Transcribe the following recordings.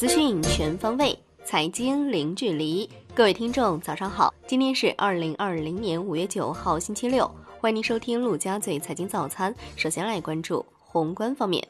资讯全方位，财经零距离。各位听众，早上好！今天是二零二零年五月九号，星期六。欢迎您收听陆家嘴财经早餐。首先来关注宏观方面，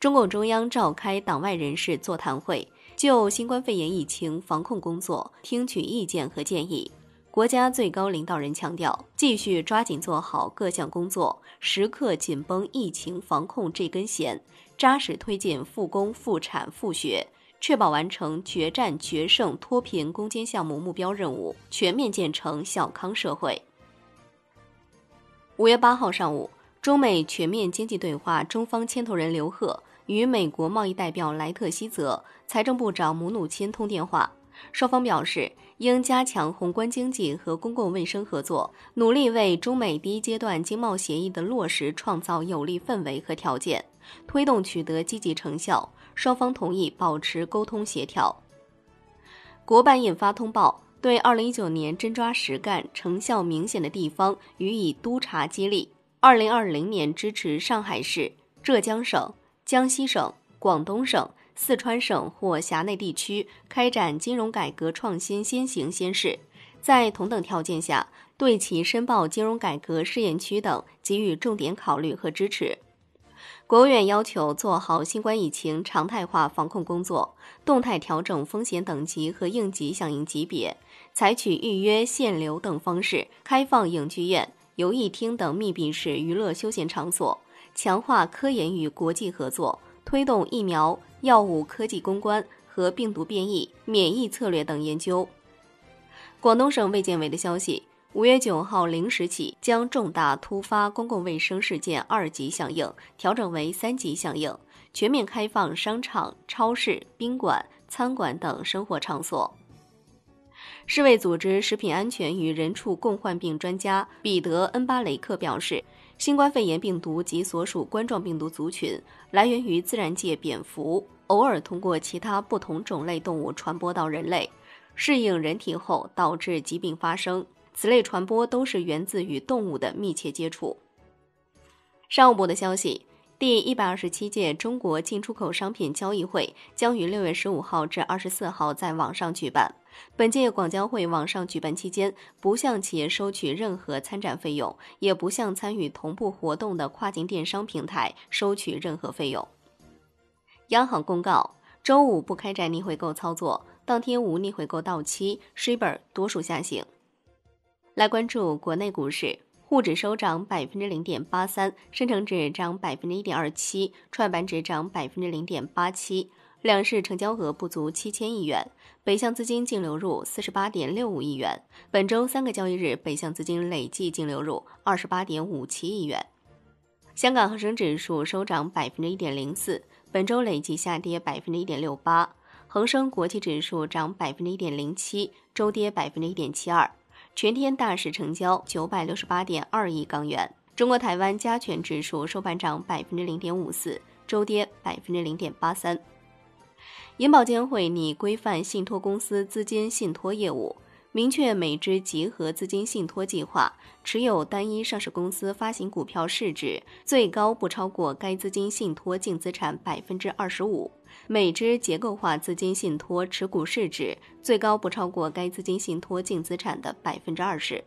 中共中央召开党外人士座谈会，就新冠肺炎疫情防控工作听取意见和建议。国家最高领导人强调，继续抓紧做好各项工作，时刻紧绷疫情防控这根弦，扎实推进复工复产复学。确保完成决战决胜脱贫攻坚项目目标任务，全面建成小康社会。五月八号上午，中美全面经济对话中方牵头人刘鹤与美国贸易代表莱特希泽、财政部长姆努钦通电话，双方表示应加强宏观经济和公共卫生合作，努力为中美第一阶段经贸协议的落实创造有利氛围和条件，推动取得积极成效。双方同意保持沟通协调。国办印发通报，对二零一九年真抓实干、成效明显的地方予以督查激励。二零二零年支持上海市、浙江省、江西省、广东省、四川省或辖内地区开展金融改革创新先行先试，在同等条件下，对其申报金融改革试验区等给予重点考虑和支持。国务院要求做好新冠疫情常态化防控工作，动态调整风险等级和应急响应级别，采取预约、限流等方式开放影剧院、游艺厅等密闭式娱乐休闲场所，强化科研与国际合作，推动疫苗、药物科技攻关和病毒变异、免疫策略等研究。广东省卫健委的消息。五月九号零时起，将重大突发公共卫生事件二级响应调整为三级响应，全面开放商场、超市、宾馆、餐馆等生活场所。世卫组织食品安全与人畜共患病专家彼得·恩巴雷克表示，新冠肺炎病毒及所属冠状病毒族群来源于自然界蝙蝠，偶尔通过其他不同种类动物传播到人类，适应人体后导致疾病发生。此类传播都是源自与动物的密切接触。商务部的消息，第一百二十七届中国进出口商品交易会将于六月十五号至二十四号在网上举办。本届广交会网上举办期间，不向企业收取任何参展费用，也不向参与同步活动的跨境电商平台收取任何费用。央行公告，周五不开展逆回购操作，当天无逆回购到期，Shibor 多数下行。来关注国内股市，沪指收涨百分之零点八三，深成指涨百分之一点二七，创业板指涨百分之零点八七，两市成交额不足七千亿元，北向资金净流入四十八点六五亿元。本周三个交易日，北向资金累计净流入二十八点五七亿元。香港恒生指数收涨百分之一点零四，本周累计下跌百分之一点六八。恒生国际指数涨百分之一点零七，周跌百分之一点七二。全天大市成交九百六十八点二亿港元。中国台湾加权指数收盘涨百分之零点五四，周跌百分之零点八三。银保监会拟规范信托公司资金信托业务。明确每只集合资金信托计划持有单一上市公司发行股票市值最高不超过该资金信托净资产百分之二十五，每只结构化资金信托持股市值最高不超过该资金信托净资产的百分之二十。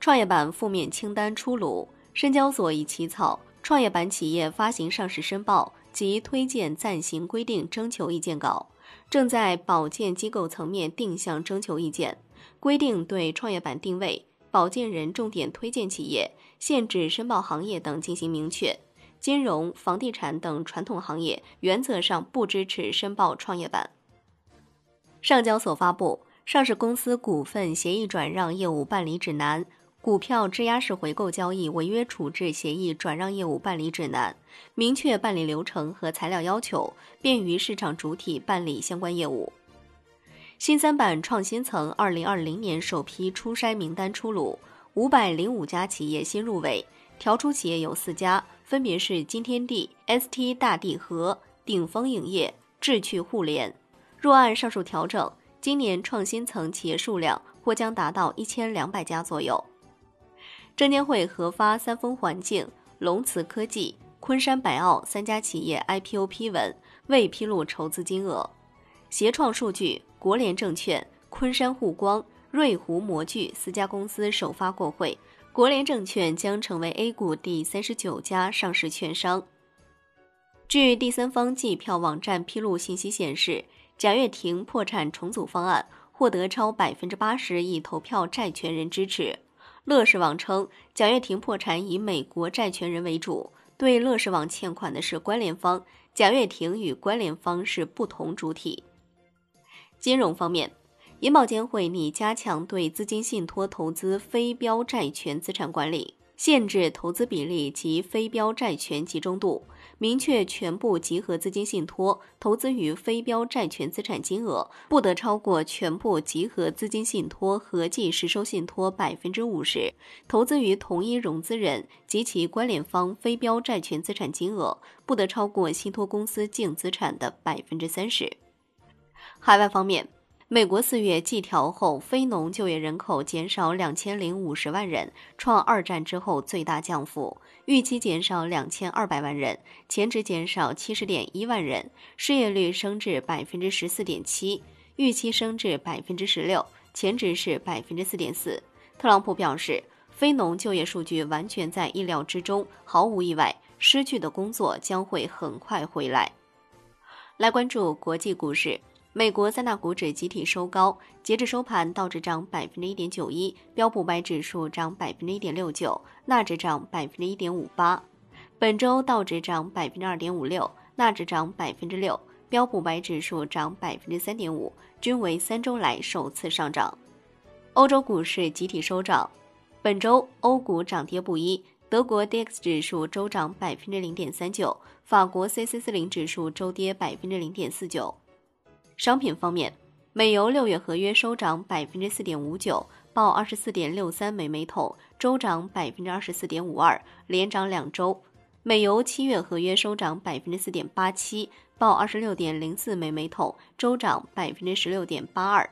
创业板负面清单出炉，深交所已起草创业板企业发行上市申报及推荐暂行规定征求意见稿。正在保荐机构层面定向征求意见，规定对创业板定位、保荐人重点推荐企业、限制申报行业等进行明确。金融、房地产等传统行业原则上不支持申报创业板。上交所发布《上市公司股份协议转让业务办理指南》。股票质押式回购交易违约处置协议转让业务办理指南，明确办理流程和材料要求，便于市场主体办理相关业务。新三板创新层二零二零年首批初筛名单出炉，五百零五家企业新入围，调出企业有四家，分别是金天地、ST 大地和、鼎峰影业、智趣互联。若按上述调整，今年创新层企业数量或将达到一千两百家左右。证监会核发三丰环境、龙磁科技、昆山百奥三家企业 IPO 批文，未披露筹资金额。协创数据、国联证券、昆山沪光、瑞湖模具四家公司首发过会。国联证券将成为 A 股第三十九家上市券商。据第三方计票网站披露信息显示，贾跃亭破产重组方案获得超百分之八十已投票债权人支持。乐视网称，贾跃亭破产以美国债权人为主，对乐视网欠款的是关联方，贾跃亭与关联方是不同主体。金融方面。银保监会拟加强对资金信托投资非标债权资产管理，限制投资比例及非标债权集中度，明确全部集合资金信托投资于非标债权资产金额不得超过全部集合资金信托合计实收信托百分之五十，投资于同一融资人及其关联方非标债权资产金额不得超过信托公司净资产的百分之三十。海外方面。美国四月季调后，非农就业人口减少两千零五十万人，创二战之后最大降幅。预期减少两千二百万人，前值减少七十点一万人。失业率升至百分之十四点七，预期升至百分之十六，前值是百分之四点四。特朗普表示，非农就业数据完全在意料之中，毫无意外，失去的工作将会很快回来。来关注国际股市。美国三大股指集体收高，截至收盘，道指涨百分之一点九一，标普白指数涨百分之一点六九，纳指涨百分之一点五八。本周道指涨百分之二点五六，纳指涨百分之六，标普白指数涨百分之三点五，均为三周来首次上涨。欧洲股市集体收涨，本周欧股涨跌不一，德国 DAX 指数周涨百分之零点三九，法国 c c 四零指数周跌百分之零点四九。商品方面，美油六月合约收涨百分之四点五九，报二十四点六三美每桶，周涨百分之二十四点五二，连涨两周。美油七月合约收涨百分之四点八七，报二十六点零四美每桶，周涨百分之十六点八二。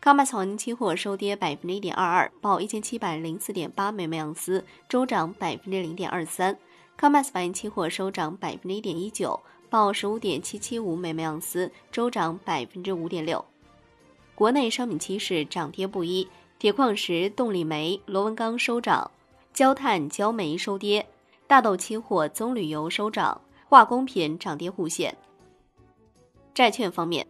康麦斯黄金期货收跌百分之一点二二，报一千七百零四点八美每盎司，周涨百分之零点二三。康麦斯白银期货收涨百分之一点一九。报十五点七七五每每盎司，周涨百分之五点六。国内商品期市涨跌不一，铁矿石、动力煤、螺纹钢收涨，焦炭、焦煤收跌。大豆期货、棕榈油收涨，化工品涨跌互现。债券方面，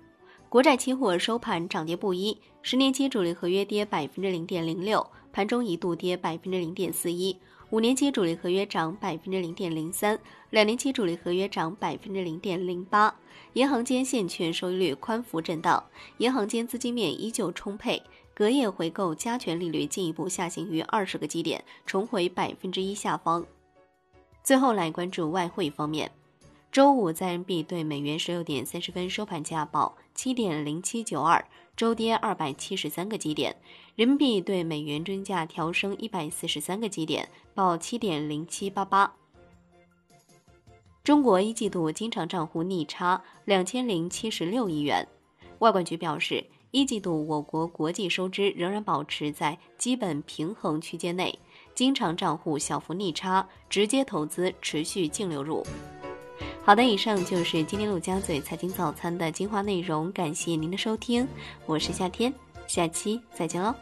国债期货收盘涨跌不一，十年期主力合约跌百分之零点零六，盘中一度跌百分之零点四一。五年期主力合约涨百分之零点零三，两年期主力合约涨百分之零点零八。银行间现券收益率宽幅震荡，银行间资金面依旧充沛，隔夜回购加权利率进一步下行于二十个基点，重回百分之一下方。最后来关注外汇方面。周五在人民币对美元十六点三十分收盘价报七点零七九二，周跌二百七十三个基点。人民币对美元均价调升一百四十三个基点，报七点零七八八。中国一季度经常账户逆差两千零七十六亿元。外管局表示，一季度我国国际收支仍然保持在基本平衡区间内，经常账户小幅逆差，直接投资持续净流入。好的，以上就是今天陆家嘴财经早餐的精华内容，感谢您的收听，我是夏天，下期再见喽。